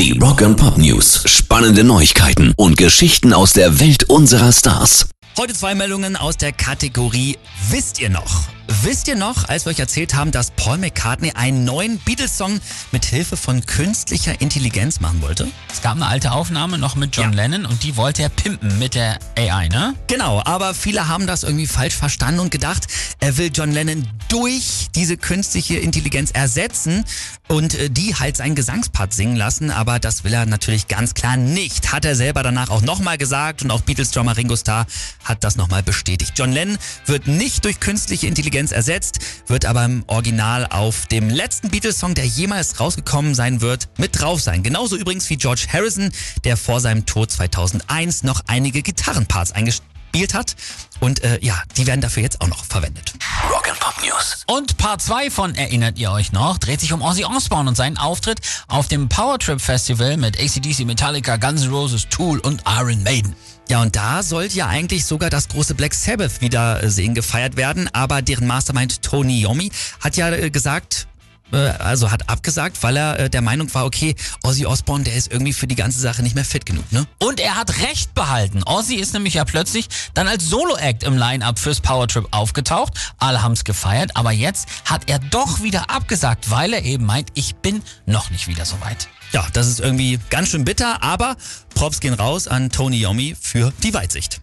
Die Rock and Pop News. Spannende Neuigkeiten und Geschichten aus der Welt unserer Stars. Heute zwei Meldungen aus der Kategorie Wisst ihr noch? Wisst ihr noch, als wir euch erzählt haben, dass Paul McCartney einen neuen Beatles-Song mit Hilfe von künstlicher Intelligenz machen wollte? Es gab eine alte Aufnahme noch mit John Ja. Lennon und die wollte er pimpen mit der AI, ne? Genau, aber viele haben das irgendwie falsch verstanden und gedacht, er will John Lennon durch diese künstliche Intelligenz ersetzen und äh, die halt seinen Gesangspart singen lassen, aber das will er natürlich ganz klar nicht. Hat er selber danach auch nochmal gesagt und auch Beatles-Drummer Ringo Starr hat das nochmal bestätigt. John Lennon wird nicht durch künstliche Intelligenz ersetzt, wird aber im Original auf dem letzten Beatles-Song, der jemals rausgekommen sein wird, mit drauf sein. Genauso übrigens wie George Harrison, der vor seinem Tod 2001 noch einige Gitarrenparts eingespielt hat. Und äh, ja, die werden dafür jetzt auch noch verwendet. Rock and Pop News. Und Part 2 von Erinnert ihr euch noch, dreht sich um Ozzy Osbourne und seinen Auftritt auf dem Power Trip Festival mit ACDC, Metallica, Guns N' Roses, Tool und Iron Maiden. Ja, und da sollte ja eigentlich sogar das große Black Sabbath Wiedersehen gefeiert werden, aber deren Mastermind Tony Yomi hat ja äh, gesagt, äh, also hat abgesagt, weil er äh, der Meinung war, okay, Ozzy Osbourne, der ist irgendwie für die ganze Sache nicht mehr fit genug, ne? Und er hat recht behalten. Ozzy ist nämlich ja plötzlich dann als Solo-Act im Line-Up fürs Power Trip aufgetaucht. Alle haben's gefeiert, aber jetzt hat er doch wieder abgesagt, weil er eben meint, ich bin noch nicht wieder so weit. Ja, das ist irgendwie ganz schön bitter, aber Props gehen raus an Tony Yomi für die Weitsicht.